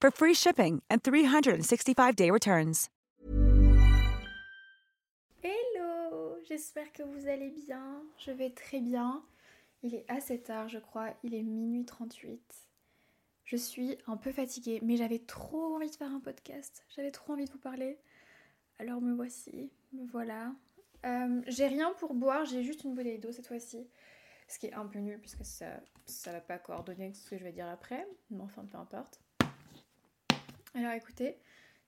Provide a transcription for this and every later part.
for free shipping and 365-day returns. Hello, j'espère que vous allez bien. Je vais très bien. Il est assez tard, je crois. Il est minuit 38. Je suis un peu fatiguée, mais j'avais trop envie de faire un podcast. J'avais trop envie de vous parler. Alors me voici, me voilà. Euh, j'ai rien pour boire, j'ai juste une bouteille d'eau cette fois-ci. Ce qui est un peu nul puisque ça ça va pas coordonner avec ce que je vais dire après. Mais enfin, peu importe. Alors écoutez,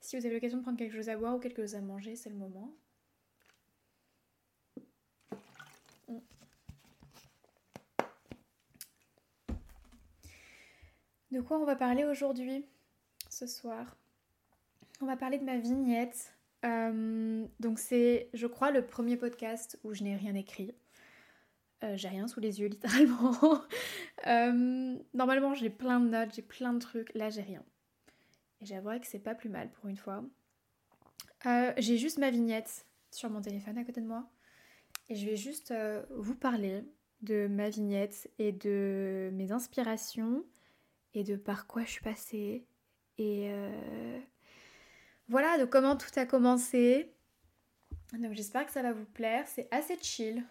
si vous avez l'occasion de prendre quelque chose à boire ou quelque chose à manger, c'est le moment. De quoi on va parler aujourd'hui, ce soir? On va parler de ma vignette. Euh, donc c'est, je crois, le premier podcast où je n'ai rien écrit. Euh, j'ai rien sous les yeux, littéralement. Euh, normalement, j'ai plein de notes, j'ai plein de trucs. Là, j'ai rien. Et j'avouerai que c'est pas plus mal pour une fois. j'ai juste ma vignette sur mon téléphone à côté de moi. Et je vais juste vous parler de ma vignette et de mes inspirations et de par quoi je suis passée. Et voilà, de comment tout a commencé. Donc j'espère que ça va vous plaire. C'est assez chill.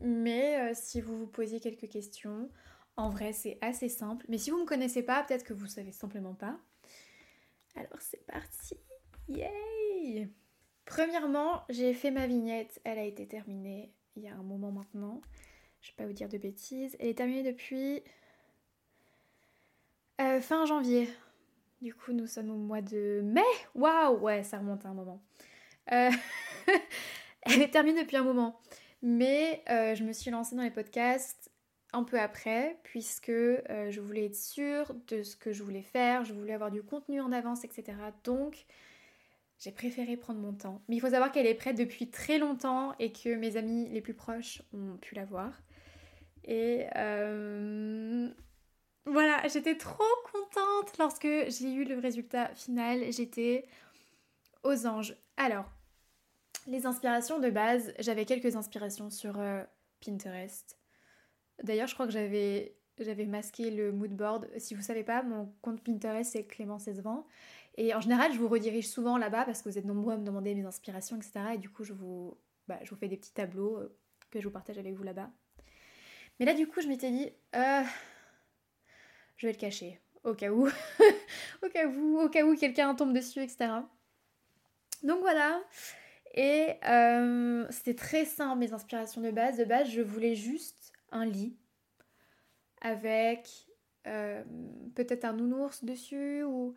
Mais euh, si vous vous posiez quelques questions, en vrai c'est assez simple. Mais si vous ne me connaissez pas, peut-être que vous savez simplement pas. Alors c'est parti. Yay Premièrement, j'ai fait ma vignette. Elle a été terminée il y a un moment maintenant. Je vais pas vous dire de bêtises. Elle est terminée depuis euh, fin janvier. Du coup, nous sommes au mois de mai. Waouh Ouais, ça remonte à un moment. Euh, elle est terminée depuis un moment. Mais euh, je me suis lancée dans les podcasts un peu après, puisque euh, je voulais être sûre de ce que je voulais faire, je voulais avoir du contenu en avance, etc. Donc, j'ai préféré prendre mon temps. Mais il faut savoir qu'elle est prête depuis très longtemps et que mes amis les plus proches ont pu la voir. Et voilà, j'étais trop contente lorsque j'ai eu le résultat final. J'étais aux anges. Alors, les inspirations de base, j'avais quelques inspirations sur euh, Pinterest. D'ailleurs, je crois que j'avais masqué le mood board. Si vous savez pas, mon compte Pinterest c'est Clémence Esvent. Et en général, je vous redirige souvent là-bas parce que vous êtes nombreux à me demander mes inspirations, etc. Et du coup, je vous, bah, je vous fais des petits tableaux euh, que je vous partage avec vous là-bas. Mais là, du coup, je m'étais dit, euh, je vais le cacher, au cas où, au cas où, au cas où quelqu'un tombe dessus, etc. Donc voilà. Et euh, c'était très simple mes inspirations de base. De base, je voulais juste un lit avec euh, peut-être un nounours dessus ou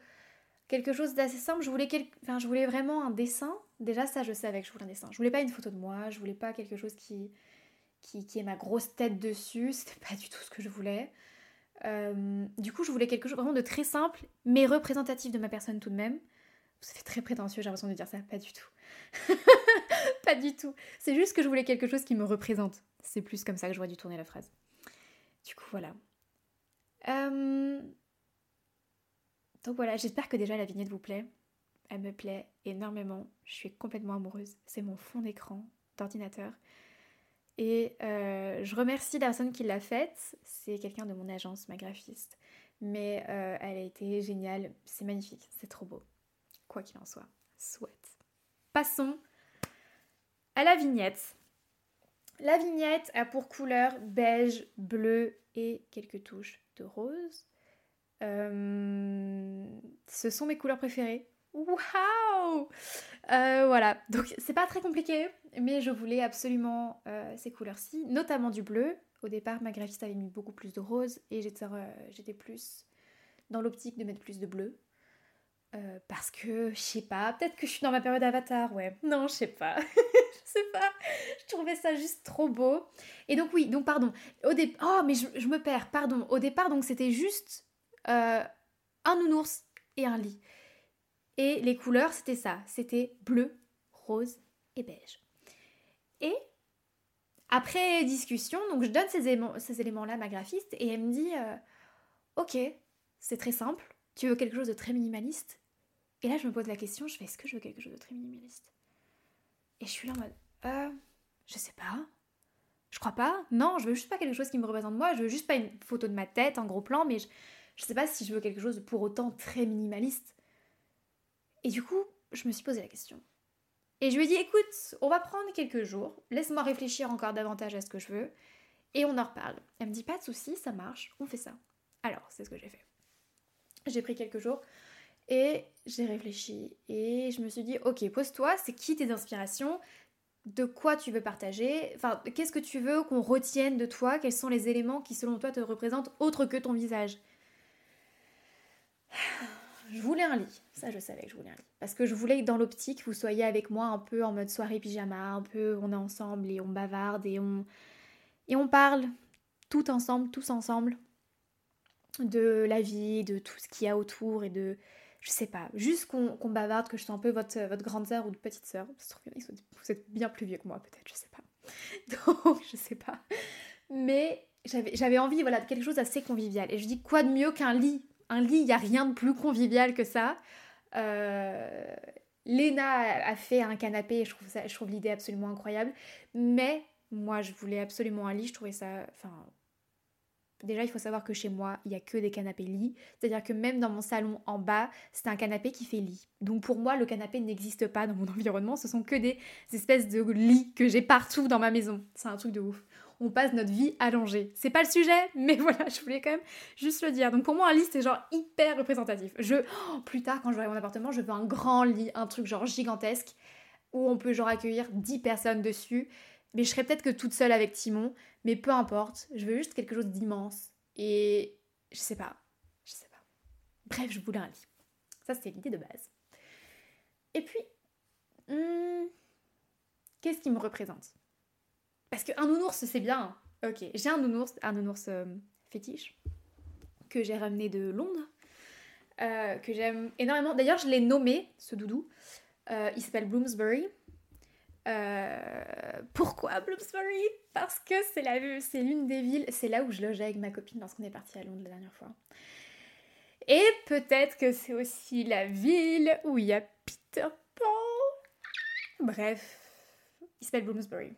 quelque chose d'assez simple. Je voulais, enfin, je voulais vraiment un dessin. Déjà, ça, je savais que je voulais un dessin. Je voulais pas une photo de moi. Je voulais pas quelque chose qui, qui, qui ait ma grosse tête dessus. C'était pas du tout ce que je voulais. Euh, du coup, je voulais quelque chose vraiment de très simple, mais représentatif de ma personne tout de même. Ça fait très prétentieux, j'ai l'impression de dire ça. Pas du tout. pas du tout. C'est juste que je voulais quelque chose qui me représente. C'est plus comme ça que j'aurais dû tourner la phrase. Du coup, voilà. Euh, donc voilà, j'espère que déjà la vignette vous plaît. Elle me plaît énormément. Je suis complètement amoureuse. C'est mon fond d'écran d'ordinateur. Et euh, je remercie la personne qui l'a faite. C'est quelqu'un de mon agence, ma graphiste. Mais euh, elle a été géniale. C'est magnifique. C'est trop beau. Quoi qu'il en soit. Soit. Passons à la vignette. La vignette a pour couleur beige, bleu et quelques touches de rose. Euh, ce sont mes couleurs préférées. Waouh euh, Voilà, donc c'est pas très compliqué, mais je voulais absolument euh, ces couleurs-ci, notamment du bleu. Au départ, ma graphiste avait mis beaucoup plus de rose et j'étais plus dans l'optique de mettre plus de bleu. Parce que, je sais pas, peut-être que je suis dans ma période avatar, ouais. Non, je sais pas. je sais pas. Je trouvais ça juste trop beau. Et donc oui, donc pardon. Au Oh, mais je, me perds, pardon. Au départ, donc c'était juste un nounours et un lit. Et les couleurs, c'était ça. C'était bleu, rose et beige. Et après discussion, donc je donne ces éléments-là à ma graphiste et elle me dit euh, Ok, c'est très simple. Tu veux quelque chose de très minimaliste? Et là, je me pose la question je fais Est-ce que je veux quelque chose de très minimaliste? Et je suis là en mode euh, Je sais pas. Je crois pas. Non, je veux juste pas quelque chose qui me représente moi. Je veux juste pas une photo de ma tête en gros plan, mais je, je sais pas si je veux quelque chose de pour autant très minimaliste. Et du coup, je me suis posé la question. Et je lui ai dit, écoute, on va prendre quelques jours, laisse-moi réfléchir encore davantage à ce que je veux, et on en reparle. Elle me dit, pas de souci, ça marche, on fait ça. Alors, c'est ce que j'ai fait. J'ai pris quelques jours et j'ai réfléchi et je me suis dit, ok, pose-toi, c'est qui tes inspirations? De quoi tu veux partager, enfin, qu'est-ce que tu veux qu'on retienne de toi, quels sont les éléments qui selon toi te représentent autre que ton visage? Je voulais un lit. Ça, je savais que je voulais un lit. Parce que je voulais que dans l'optique, vous soyez avec moi un peu en mode soirée pyjama, un peu on est ensemble et on bavarde et on, et on parle. Tout ensemble, tous ensemble, de la vie, de tout ce qu'il y a autour et de. Je sais pas, juste qu'on bavarde, que je sois un peu votre, votre grande sœur ou petite sœur. Vous êtes bien plus vieux que moi, peut-être, je sais pas. Donc, je sais pas. Mais j'avais envie voilà, de quelque chose d'assez convivial. Et je dis, quoi de mieux qu'un lit? Un lit, il n'y a rien de plus convivial que ça. Euh, Léna a fait un canapé, je trouve, je trouve l'idée absolument incroyable. Mais moi, je voulais absolument un lit, je trouvais ça. Enfin. Déjà, il faut savoir que chez moi, il n'y a que des canapés lits. C'est-à-dire que même dans mon salon en bas, c'est un canapé qui fait lit. Donc pour moi, le canapé n'existe pas dans mon environnement. Ce sont que des espèces de lits que j'ai partout dans ma maison. C'est un truc de ouf on passe notre vie allongée. C'est pas le sujet, mais voilà, je voulais quand même juste le dire. Donc pour moi, un lit, c'est genre hyper représentatif. Je, oh, plus tard, quand j'aurai mon appartement, je veux un grand lit, un truc genre gigantesque, où on peut genre accueillir 10 personnes dessus. Mais je serais peut-être que toute seule avec Timon, mais peu importe, je veux juste quelque chose d'immense. Et je sais pas, je sais pas. Bref, je voulais un lit. Ça, c'était l'idée de base. Et puis, hmm, qu'est-ce qui me représente? Parce qu'un nounours, c'est bien. Ok, j'ai un nounours, un nounours euh, fétiche que j'ai ramené de Londres, euh, que j'aime énormément. D'ailleurs, je l'ai nommé, ce doudou. Euh, il s'appelle Bloomsbury. Pourquoi Bloomsbury? Parce que c'est la c'est l'une des villes, c'est là où je logeais avec ma copine lorsqu'on est parti à Londres la dernière fois. Et peut-être que c'est aussi la ville où il y a Peter Pan. Bref, il s'appelle Bloomsbury.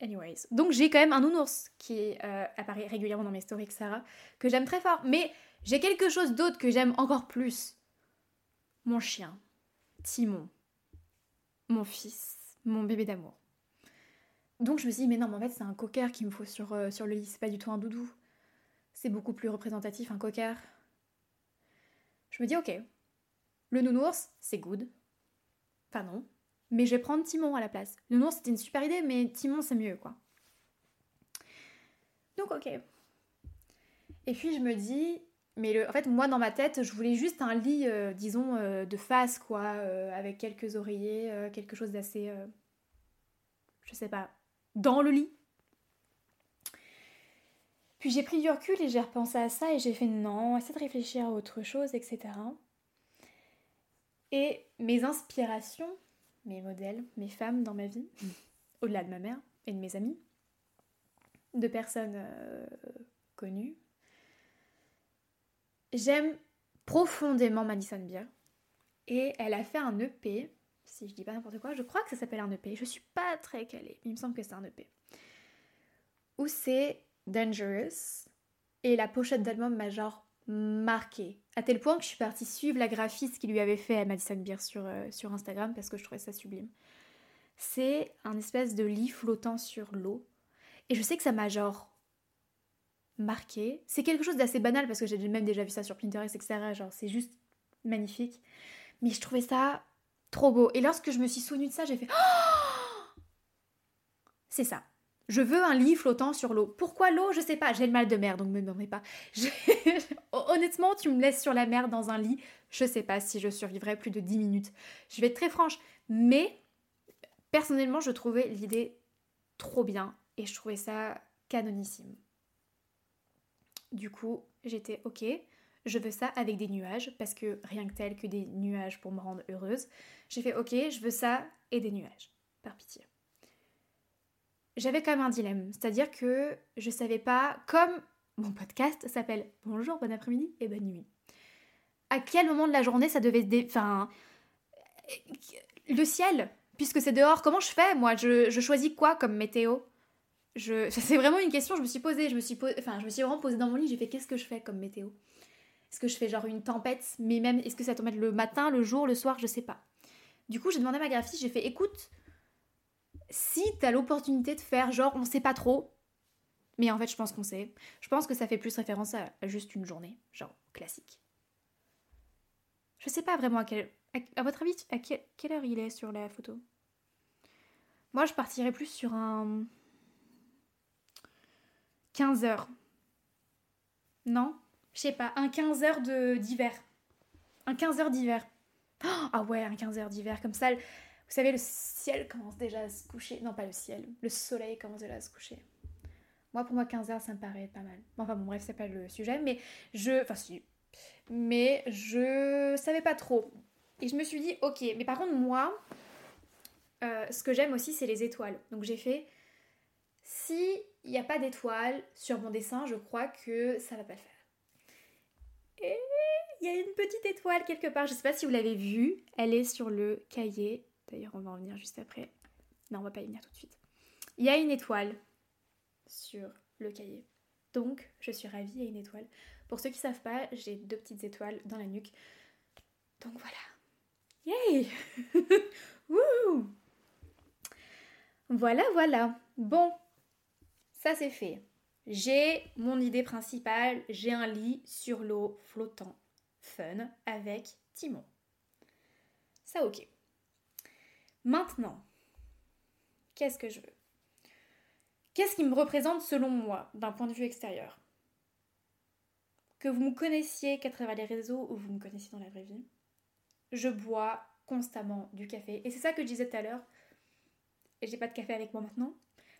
Anyways. Donc j'ai quand même un nounours qui euh, apparaît régulièrement dans mes stories, etc. que j'aime très fort. Mais j'ai quelque chose d'autre que j'aime encore plus. Mon chien. Timon. Mon fils. Mon bébé d'amour. Donc je me suis dit, mais non, mais en fait c'est un cocker qu'il me faut sur, euh, sur le lit, c'est pas du tout un doudou. C'est beaucoup plus représentatif un cocker. Je me dis, ok, le nounours, c'est good. Enfin non, mais je vais prendre Timon à la place. Le nom c'était une super idée, mais Timon c'est mieux quoi. Donc ok. Et puis je me dis, mais en fait moi dans ma tête je voulais juste un lit, euh, disons, euh, de face quoi, euh, avec quelques oreillers, quelque chose d'assez, je sais pas, dans le lit. Puis j'ai pris du recul et j'ai repensé à ça et j'ai fait non, essaie de réfléchir à autre chose, etc. Et mes inspirations, mes modèles, mes femmes dans ma vie, au-delà de ma mère et de mes amis, de personnes connues. J'aime profondément Madison Beer et elle a fait un EP, si je dis pas n'importe quoi, je crois que ça s'appelle un EP, je suis pas très calée, il me semble que c'est un EP, où c'est Dangerous et la pochette d'album m'a genre marqué. À tel point que je suis partie suivre la graphiste qui lui avait fait Madison Beer sur, euh, sur Instagram parce que je trouvais ça sublime. C'est un espèce de lit flottant sur l'eau. Et je sais que ça m'a genre marqué. C'est quelque chose d'assez banal parce que j'ai même déjà vu ça sur Pinterest, etc. Genre c'est juste magnifique. Mais je trouvais ça trop beau. Et lorsque je me suis souvenue de ça, j'ai fait C'est ça. Je veux un lit flottant sur l'eau. Pourquoi l'eau? Je sais pas. J'ai le mal de mer, donc me demandez pas. Honnêtement, tu me laisses sur la mer dans un lit. Je sais pas si je survivrai plus de 10 minutes. Je vais être très franche. Mais personnellement, je trouvais l'idée trop bien. Et je trouvais ça canonissime. Du coup, j'étais ok. Je veux ça avec des nuages, parce que rien que tel que des nuages pour me rendre heureuse. J'ai fait ok, je veux ça et des nuages. Par pitié j'avais quand même un dilemme. C'est-à-dire que je savais pas, comme mon podcast s'appelle Bonjour, bon après-midi et bonne nuit. À quel moment de la journée ça devait se Enfin. Le ciel, puisque c'est dehors, comment je fais Moi, je, choisis quoi comme météo? C'est vraiment une question, je me suis posée, je me suis, enfin, je me suis vraiment posée dans mon lit, j'ai fait qu'est-ce que je fais comme météo? Est-ce que je fais genre une tempête Mais même, est-ce que ça tombe le matin, le jour, le soir? Je sais pas. Du coup, j'ai demandé à ma graphiste, j'ai fait écoute, si t'as l'opportunité de faire genre on sait pas trop, mais en fait je pense qu'on sait, je pense que ça fait plus référence à, juste une journée, genre classique. Je sais pas vraiment à. À, votre avis, à quelle heure il est sur la photo? Moi je partirais plus sur un... 15 heures. Non Je sais pas, un 15 heures d'hiver. Un 15 heures d'hiver. ah ouais, un 15 heures d'hiver, comme ça vous savez, le ciel commence déjà à se coucher. Non, pas le ciel. Le soleil commence déjà à se coucher. Moi, pour moi, 15h, ça me paraît pas mal. Enfin, bon, bref, c'est pas le sujet, mais je. Enfin, si. Mais je savais pas trop. Et je me suis dit, ok, mais par contre, moi, euh, ce que j'aime aussi, c'est les étoiles. Donc, j'ai fait. Si il n'y a pas d'étoiles sur mon dessin, je crois que ça va pas le faire. Et il y a une petite étoile quelque part, je sais pas si vous l'avez vue, elle est sur le cahier D'ailleurs, on va en venir juste après. Non, on va pas y venir tout de suite. Il y a une étoile sur le cahier. Donc, je suis ravie, il y a une étoile. Pour ceux qui savent pas, j'ai deux petites étoiles dans la nuque. Donc voilà. Yay Wouh Voilà, voilà. Bon, ça c'est fait. J'ai mon idée principale, j'ai un lit sur l'eau flottant, fun, avec Timon. Ça ok. Maintenant, qu'est-ce que je veux? Qu'est-ce qui me représente selon moi, d'un point de vue extérieur? Que vous me connaissiez qu'à travers les réseaux ou vous me connaissiez dans la vraie vie, je bois constamment du café. Et c'est ça que je disais tout à l'heure. Et j'ai pas de café avec moi maintenant.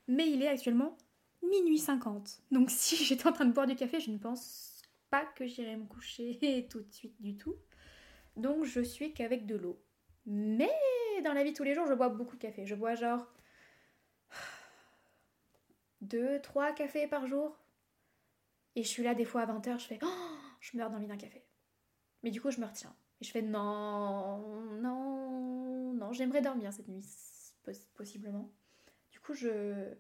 Mais il est actuellement minuit 50. Donc si j'étais en train de boire du café, je ne pense pas que j'irais me coucher tout de suite du tout. Donc je suis qu'avec de l'eau. Mais dans la vie tous les jours, je bois beaucoup de café. Je bois genre 2, 3 cafés par jour. Et je suis là des fois à 20h, je fais oh, je meurs d'envie d'un café. Mais du coup, je me retiens. Et je fais non, non, non, j'aimerais dormir cette nuit, possiblement. Du coup, je,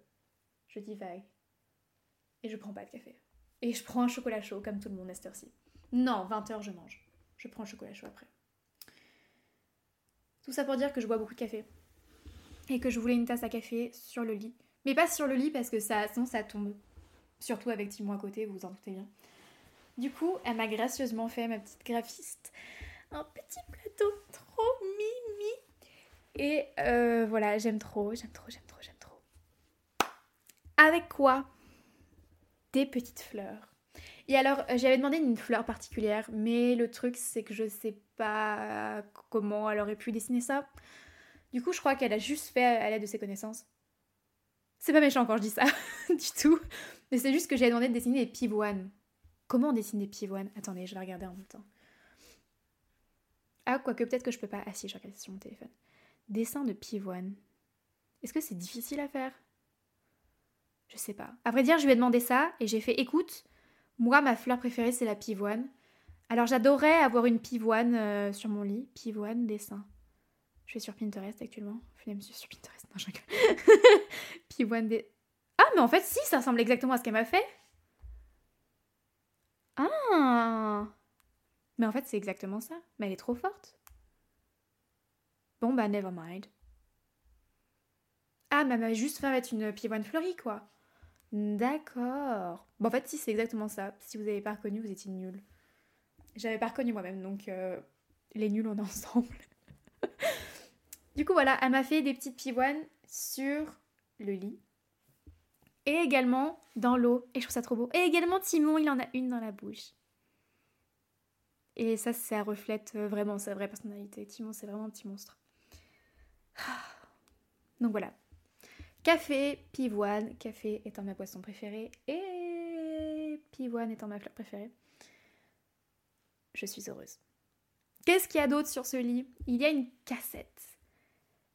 je divague. Et je prends pas de café. Et je prends un chocolat chaud, comme tout le monde à cette ci Non, 20h, je mange. Je prends un chocolat chaud après. Tout ça pour dire que je bois beaucoup de café. Et que je voulais une tasse à café sur le lit. Mais pas sur le lit parce que ça, sinon ça tombe. Surtout avec Timon à côté, vous vous en doutez bien. Du coup, elle m'a gracieusement fait, ma petite graphiste, un petit plateau trop mimi. Et euh, voilà, j'aime trop, j'aime trop, j'aime trop, j'aime trop. Avec quoi? Des petites fleurs. Et alors, euh, j'avais demandé une fleur particulière, mais le truc, c'est que je sais pas comment elle aurait pu dessiner ça. Du coup, je crois qu'elle a juste fait à l'aide de ses connaissances. C'est pas méchant quand je dis ça, du tout. Mais c'est juste que j'ai demandé de dessiner des pivoines. Comment on dessine des pivoines? Attendez, je vais regarder en même temps. Ah, quoique peut-être que je peux pas. Ah si, je regarde sur mon téléphone. Dessin de pivoine. Est-ce que c'est difficile à faire? Je sais pas. À vrai dire, je lui ai demandé ça et j'ai fait écoute, moi, ma fleur préférée, c'est la pivoine. Alors, j'adorerais avoir une pivoine euh, sur mon lit. Pivoine, dessin. Je suis sur Pinterest actuellement. Je suis sur Pinterest. Non, pivoine des... Ah, mais en fait, si, ça ressemble exactement à ce qu'elle m'a fait. Ah Mais en fait, c'est exactement ça. Mais elle est trop forte. Bon, bah, never mind. Ah, mais elle m'a juste fait mettre une pivoine fleurie, quoi. D'accord. Bon, en fait, si, c'est exactement ça. Si vous n'avez pas reconnu, vous étiez nul. J'avais pas reconnu moi-même, donc euh, les nuls on est ensemble. du coup voilà, elle m'a fait des petites pivoines sur le lit. Et également dans l'eau. Et je trouve ça trop beau. Et également Timon, il en a une dans la bouche. Et ça, ça reflète euh, vraiment sa vraie personnalité. Timon, c'est vraiment un petit monstre. Donc voilà. Café, pivoine. Café étant ma boisson préférée. Et pivoine étant ma fleur préférée. Je suis heureuse. Qu'est-ce qu'il y a d'autre sur ce lit? Il y a une cassette.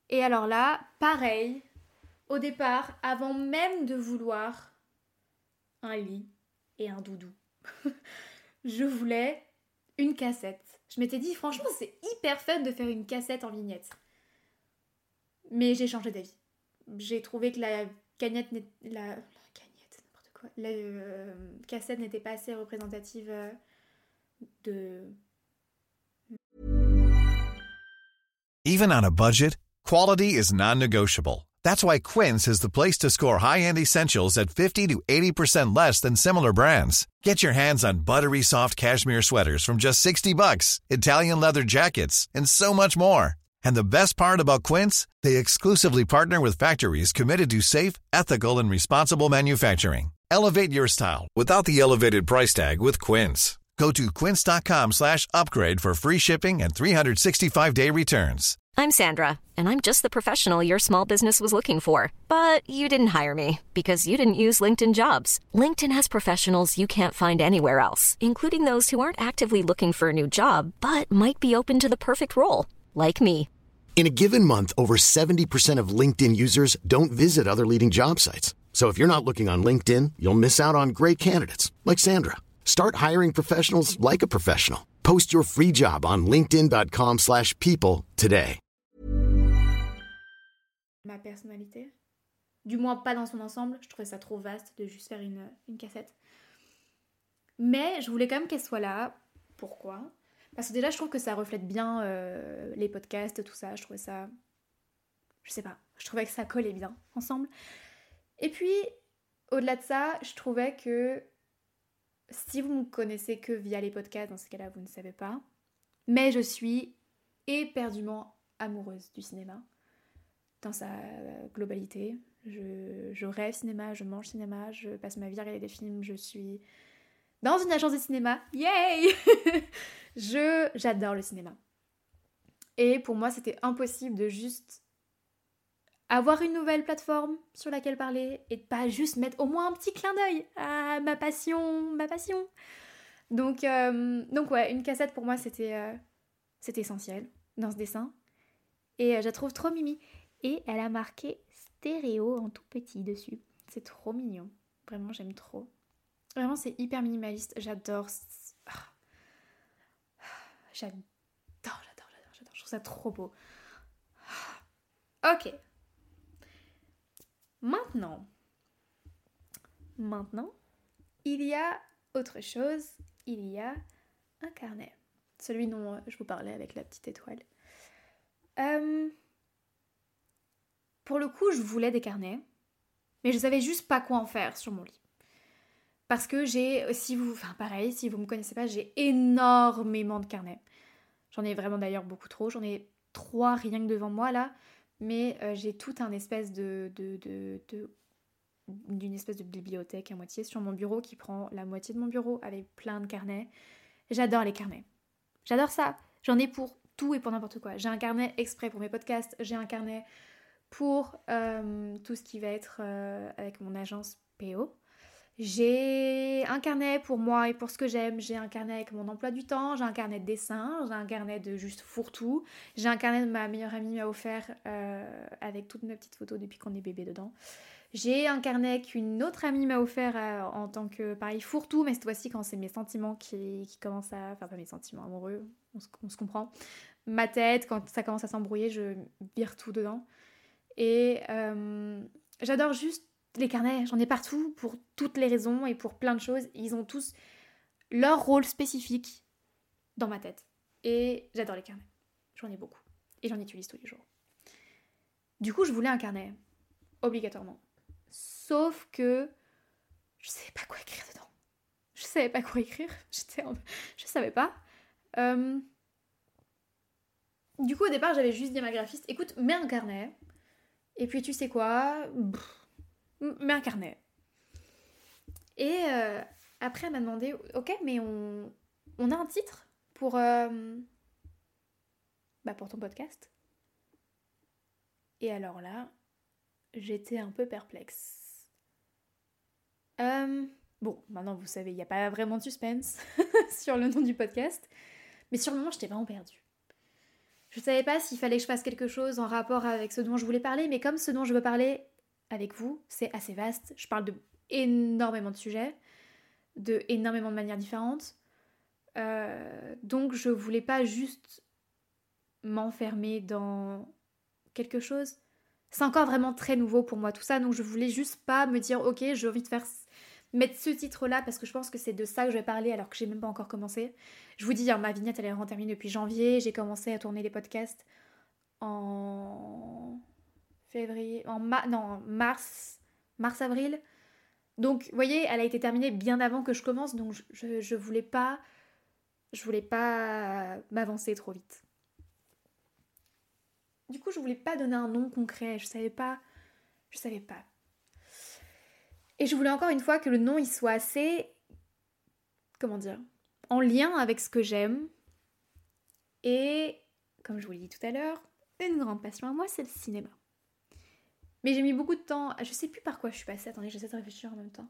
Et alors là, pareil, au départ, avant même de vouloir un lit et un doudou, je voulais une cassette. Je m'étais dit, franchement, c'est hyper fun de faire une cassette en vignette. Mais j'ai changé d'avis. J'ai trouvé que la la, la n'importe quoi. La euh, cassette n'était pas assez représentative euh, de. Even on a budget, quality is non-negotiable. That's why Quince is the place to score high-end essentials at 50 to 80% less than similar brands. Get your hands on buttery soft cashmere sweaters from just 60 bucks, Italian leather jackets, and so much more. And the best part about Quince, they exclusively partner with factories committed to safe, ethical, and responsible manufacturing. Elevate your style without the elevated price tag with Quince. Go to quince.com slash upgrade for free shipping and 365-day returns. I'm Sandra, and I'm just the professional your small business was looking for. But you didn't hire me because you didn't use LinkedIn jobs. LinkedIn has professionals you can't find anywhere else, including those who aren't actively looking for a new job, but might be open to the perfect role, like me. In a given month, over 70% of LinkedIn users don't visit other leading job sites. So if you're not looking on LinkedIn, you'll miss out on great candidates like Sandra. Start hiring professionals like a professional. Post your free job on linkedin.com/people today. Ma personnalité? Du moins pas dans son ensemble. Je trouvais ça trop vaste de juste faire une, une cassette. Mais je voulais quand même qu'elle soit là. Pourquoi? Parce que déjà, je trouve que ça reflète bien euh, les podcasts, tout ça. Je trouvais ça. Je sais pas. Je trouvais que ça collait bien ensemble. Et puis, au-delà de ça, je trouvais que si vous me connaissez que via les podcasts, dans ce cas-là, vous ne savez pas. Mais je suis éperdument amoureuse du cinéma, dans sa globalité. Je, je rêve cinéma, je mange cinéma, je passe ma vie à regarder des films, je suis dans une agence de cinéma. Yay Je j'adore le cinéma. Et pour moi, c'était impossible de juste avoir une nouvelle plateforme sur laquelle parler et de pas juste mettre au moins un petit clin d'œil à ma passion, ma passion. Donc, euh, donc ouais, une cassette pour moi c'était euh, c'était essentiel dans ce dessin et euh, je la trouve trop mimi et elle a marqué stéréo en tout petit dessus. C'est trop mignon, vraiment j'aime trop. Vraiment c'est hyper minimaliste, j'adore. J'adore, j'adore, j'adore, j'adore. Je trouve ça trop beau. Ok, Maintenant, maintenant, il y a autre chose, il y a un carnet. Celui dont je vous parlais avec la petite étoile. Euh, pour le coup, je voulais des carnets, mais je savais juste pas quoi en faire sur mon lit. Parce que j'ai, si vous, enfin pareil, si vous me connaissez pas, j'ai énormément de carnets. J'en ai vraiment d'ailleurs beaucoup trop. J'en ai trois rien que devant moi là mais euh, j'ai tout un espèce de, d'une espèce de bibliothèque à moitié sur mon bureau qui prend la moitié de mon bureau avec plein de carnets. J'adore les carnets. J'adore ça. J'en ai pour tout et pour n'importe quoi. J'ai un carnet exprès pour mes podcasts, j'ai un carnet pour euh, tout ce qui va être euh, avec mon agence PO. J'ai un carnet pour moi et pour ce que j'aime, j'ai un carnet avec mon emploi du temps, j'ai un carnet de dessin, j'ai un carnet de juste fourre-tout, j'ai un carnet de ma meilleure amie m'a offert euh, avec toutes mes petites photos depuis qu'on est bébé dedans. J'ai un carnet qu'une autre amie m'a offert euh, en tant que pareil fourre-tout, mais cette fois-ci quand c'est mes sentiments qui, qui, commencent à. Enfin, pas mes sentiments amoureux, on se, comprend. Ma tête, quand ça commence à s'embrouiller, je vire tout dedans. Et euh, j'adore juste les carnets, j'en ai partout pour toutes les raisons et pour plein de choses. Ils ont tous leur rôle spécifique dans ma tête. Et j'adore les carnets. J'en ai beaucoup. Et j'en utilise tous les jours. Du coup, je voulais un carnet. Obligatoirement. Sauf que je savais pas quoi écrire dedans. Je savais pas quoi écrire. Je savais pas. Euh, du coup, au départ, j'avais juste dit à ma graphiste écoute, mets un carnet. Et puis, tu sais quoi? Mets un carnet. Et euh, après, elle m'a demandé ok, mais on, on a un titre pour, euh, bah, pour ton podcast Et alors là, j'étais un peu perplexe. Euh, bon, maintenant vous savez, il n'y a pas vraiment de suspense sur le nom du podcast. Mais sur le moment, j'étais vraiment perdue. Je savais pas s'il fallait que je fasse quelque chose en rapport avec ce dont je voulais parler, mais comme ce dont je veux parler avec vous, c'est assez vaste. Je parle de énormément de sujets, de énormément de manières différentes. Euh, donc je voulais pas juste m'enfermer dans quelque chose. C'est encore vraiment très nouveau pour moi tout ça, donc je voulais juste pas me dire ok j'ai envie de faire mettre ce titre-là parce que je pense que c'est de ça que je vais parler alors que j'ai même pas encore commencé. Je vous dis, hein, ma vignette elle est vraiment terminée depuis janvier. J'ai commencé à tourner les podcasts en février, en non, mars, mars-avril. Donc, vous voyez, elle a été terminée bien avant que je commence, donc je, je, voulais pas, je pas m'avancer trop vite. Du coup, je voulais pas donner un nom concret. Je savais pas, je savais pas. Et je voulais encore une fois que le nom il soit assez, comment dire, en lien avec ce que j'aime. Et, comme je vous l'ai dit tout à l'heure, une grande passion à moi, c'est le cinéma. Mais j'ai mis beaucoup de temps, je sais plus par quoi je suis passée, attendez, j'essaie de réfléchir en même temps.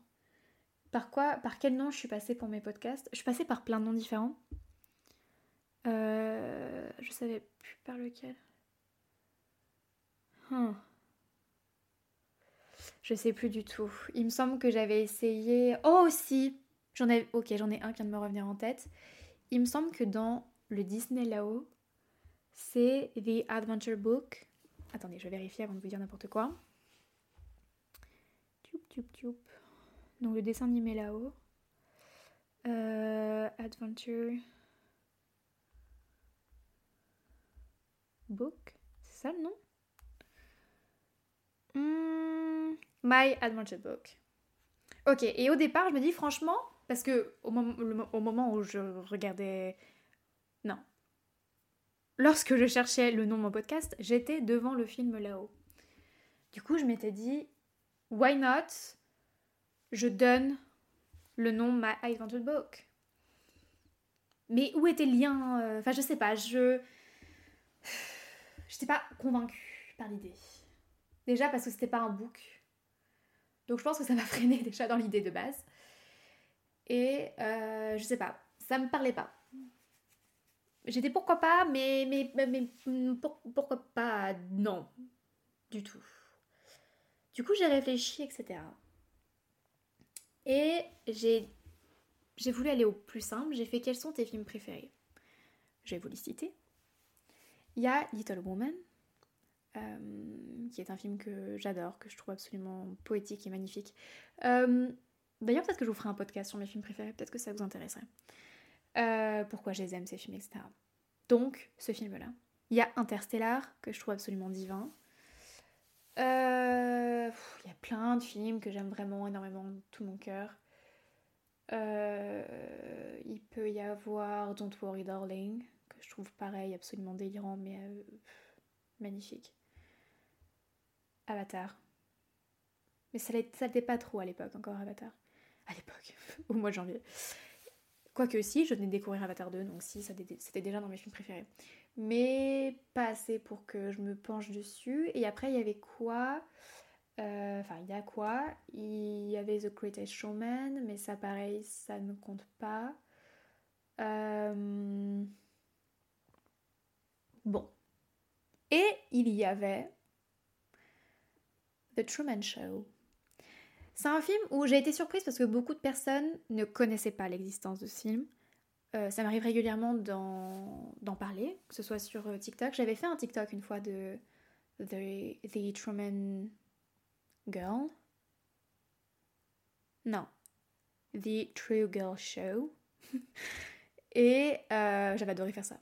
Par quoi, par quel nom je suis passée pour mes podcasts? Je suis passée par plein de noms différents. Euh, je savais plus par lequel. Hmm. Je sais plus du tout. Il me semble que j'avais essayé. Oh, si J'en ai. Ok, j'en ai un qui vient de me revenir en tête. Il me semble que dans le Disney là-haut, c'est The Adventure Book. Attendez, je vais vérifier avant de vous dire n'importe quoi. Donc le dessin animé là-haut. Euh, Adventure Book. C'est ça le nom? Hmm. My Adventure Book. Ok, et au départ, je me dis franchement, parce que au, moment où je regardais. Lorsque je cherchais le nom de mon podcast, j'étais devant le film là-haut. Du coup, je m'étais dit, why not? Je donne le nom My Adventure Book. Mais où était le lien euh, Enfin, je sais pas, je. J'étais pas convaincue par l'idée. Déjà parce que c'était pas un book donc je pense que ça m'a freiné déjà dans l'idée de base. Et euh, je sais pas, ça me parlait pas. J'étais pourquoi pas, mais, mais, mais, pourquoi pas non, du tout. Du coup, j'ai réfléchi, etc. Et j'ai, j'ai voulu aller au plus simple. J'ai fait quels sont tes films préférés? Je vais vous les citer. Il y a Little Woman, euh, qui est un film que j'adore, que je trouve absolument poétique et magnifique. Euh, d'ailleurs, peut-être que je vous ferai un podcast sur mes films préférés, peut-être que ça vous intéresserait. Euh, pourquoi je les aime, ces films, etc. Donc, ce film-là. Il y a Interstellar, que je trouve absolument divin. il y a plein de films que j'aime vraiment énormément de tout mon cœur. il peut y avoir Don't Worry Darling, que je trouve pareil, absolument délirant, mais magnifique. Avatar. Mais ça n'était pas trop à l'époque encore, Avatar. À l'époque, au mois de janvier. Quoique si, je venais de découvrir Avatar 2, donc si, c'était déjà dans mes films préférés. Mais pas assez pour que je me penche dessus. Et après, il y avait quoi euh, Enfin, il y a quoi? Il y avait The Greatest Showman, mais ça, pareil, ça ne compte pas. Euh, bon. Et il y avait The Truman Show. C'est un film où j'ai été surprise parce que beaucoup de personnes ne connaissaient pas l'existence de ce film. Euh, ça m'arrive régulièrement d'en parler, que ce soit sur euh, TikTok. J'avais fait un TikTok une fois de The, the Truman Girl. Non. The True Girl Show. Et euh, j'avais adoré faire ça.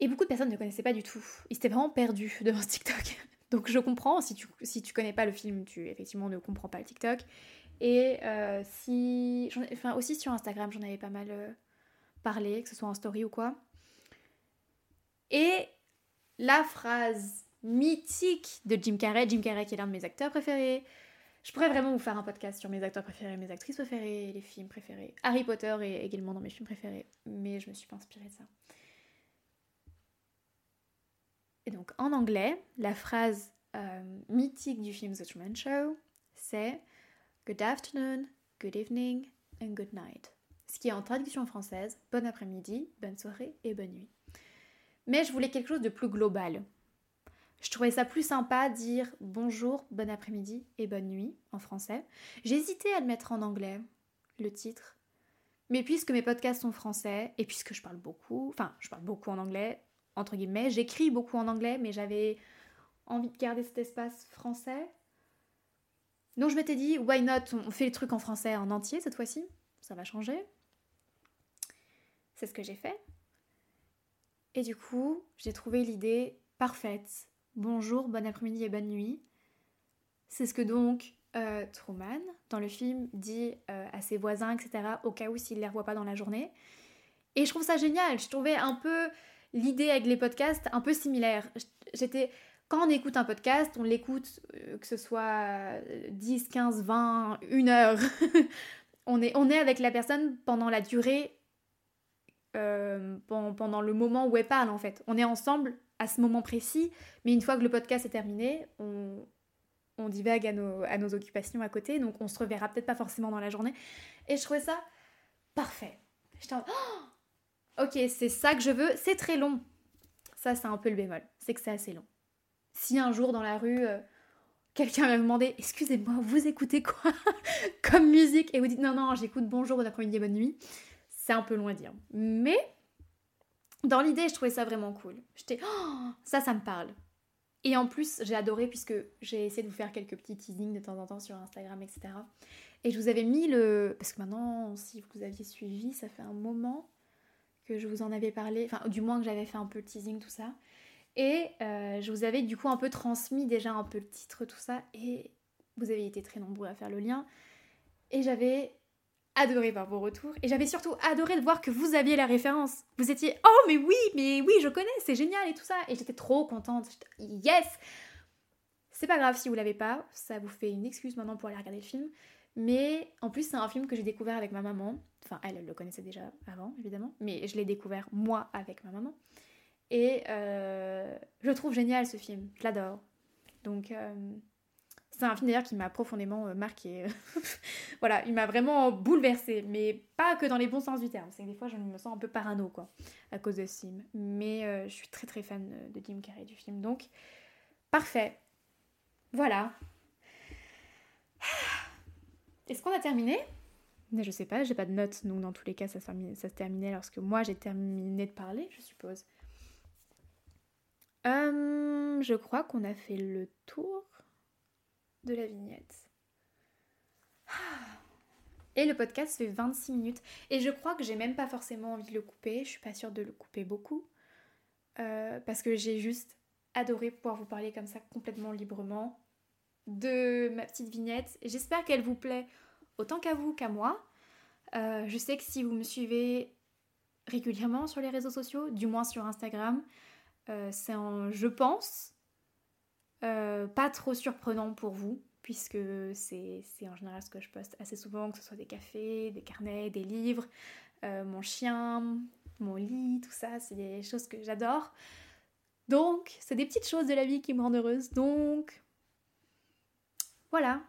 Et beaucoup de personnes ne connaissaient pas du tout. Ils étaient vraiment perdus devant ce TikTok. Donc je comprends, si tu, si connais pas le film, tu effectivement ne comprends pas le TikTok. Et euh, si. Enfin, aussi sur Instagram, j'en avais pas mal euh, parlé, que ce soit en story ou quoi. Et la phrase mythique de Jim Carrey, Jim Carrey qui est l'un de mes acteurs préférés. Je pourrais vraiment vous faire un podcast sur mes acteurs préférés, mes actrices préférées, les films préférés. Harry Potter est également dans mes films préférés, mais je me suis pas inspirée de ça. Et donc en anglais, la phrase euh, mythique du film The Truman Show, c'est Good afternoon, good evening and good night. Ce qui est en traduction française, bon après-midi, bonne soirée et bonne nuit. Mais je voulais quelque chose de plus global. Je trouvais ça plus sympa dire bonjour, bon après-midi et bonne nuit en français. Hésité à le mettre en anglais, le titre. Mais puisque mes podcasts sont français et puisque je parle beaucoup, enfin je parle beaucoup en anglais, entre guillemets, j'écris beaucoup en anglais, mais j'avais envie de garder cet espace français. Donc je m'étais dit, why not? On fait les trucs en français en entier cette fois-ci, ça va changer. C'est ce que j'ai fait. Et du coup, j'ai trouvé l'idée parfaite bonjour, bon après-midi et bonne nuit. C'est ce que donc euh, Truman, dans le film, dit euh, à ses voisins, etc., au cas où s'il ne les revoit pas dans la journée. Et je trouve ça génial. Je trouvais un peu l'idée avec les podcasts un peu similaire. J'étais. Quand on écoute un podcast, on l'écoute, euh, que ce soit 10, 15, 20, une heure. on, est, on est avec la personne pendant la durée, pendant le moment où elle parle en fait. On est ensemble à ce moment précis, mais une fois que le podcast est terminé, on, on divague à nos, à nos occupations à côté, donc on se reverra peut-être pas forcément dans la journée. Et je trouvais ça parfait. J'étais en oh ok, c'est ça que je veux, c'est très long. Ça, c'est un peu le bémol, c'est que c'est assez long. Si un jour dans la rue, euh, quelqu'un m'a demandé, excusez-moi, vous écoutez quoi comme musique? Et vous dites, non, non, j'écoute bonjour, bon après-midi, bonne nuit, c'est un peu loin à dire. Mais dans l'idée, je trouvais ça vraiment cool. J'étais, oh, ça, ça me parle. Et en plus, j'ai adoré puisque j'ai essayé de vous faire quelques petits teasings de temps en temps sur Instagram, etc. Et je vous avais mis le. Parce que maintenant, si vous aviez suivi, ça fait un moment que je vous en avais parlé. Enfin, du moins que j'avais fait un peu le teasing, tout ça. Et euh, je vous avais du coup un peu transmis déjà un peu le titre, tout ça. Et vous avez été très nombreux à faire le lien. Et j'avais adoré par vos retours et j'avais surtout adoré de voir que vous aviez la référence. Vous étiez oh mais oui, mais oui, je connais, c'est génial et tout ça et j'étais trop contente. Yes. C'est pas grave si vous l'avez pas, ça vous fait une excuse maintenant pour aller regarder le film. Mais en plus, c'est un film que j'ai découvert avec ma maman. Enfin, elle, le connaissait déjà avant, évidemment. Mais je l'ai découvert moi avec ma maman. Et euh, je trouve génial ce film. Je l'adore. Donc, euh, c'est un film d'ailleurs qui m'a profondément euh, marqué. voilà, il m'a vraiment bouleversée, mais pas que dans les bons sens du terme. C'est que des fois, je me sens un peu parano, quoi, à cause de ce film. Mais je suis très très fan de Jim Carrey du film, donc parfait. Voilà. Est-ce qu'on a terminé? Je sais pas, j'ai pas de notes, donc dans tous les cas, ça se terminait lorsque moi j'ai terminé de parler, je suppose. je crois qu'on a fait le tour de la vignette. Et le podcast fait 26 minutes. Et je crois que j'ai même pas forcément envie de le couper. Je suis pas sûre de le couper beaucoup. Euh, parce que j'ai juste adoré pouvoir vous parler comme ça complètement librement de ma petite vignette. J'espère qu'elle vous plaît autant qu'à vous qu'à moi. Euh, je sais que si vous me suivez régulièrement sur les réseaux sociaux, du moins sur Instagram, euh, c'est en je pense euh, pas trop surprenant pour vous, puisque c'est en général ce que je poste assez souvent, que ce soit des cafés, des carnets, des livres, mon chien, mon lit, tout ça, c'est des choses que j'adore. Donc, c'est des petites choses de la vie qui me rendent heureuse. Donc, voilà.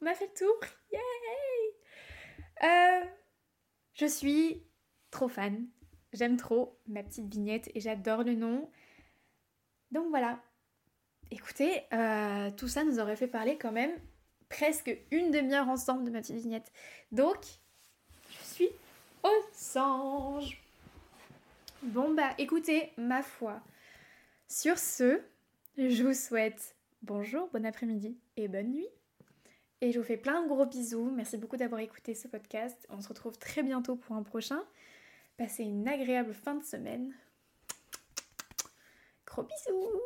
On a fait le tour. Yay euh, Je suis trop fan. J'aime trop ma petite vignette et j'adore le nom. Donc voilà, Écoutez, euh, tout ça nous aurait fait parler quand même presque une demi-heure ensemble de ma petite vignette. Donc, je suis aux anges. Bon bah écoutez, ma foi. Sur ce, je vous souhaite bonjour, bon après-midi et bonne nuit. Et je vous fais plein de gros bisous. Merci beaucoup d'avoir écouté ce podcast. On se retrouve très bientôt pour un prochain. Passez une agréable fin de semaine. Gros bisous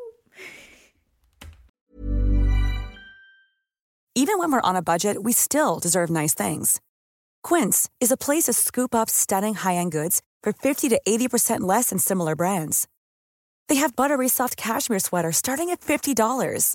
Even when we're on a budget, we still deserve nice things. Quince is a place to scoop up stunning high-end goods for 50 to 80% less than similar brands. They have buttery soft cashmere sweaters starting at $50,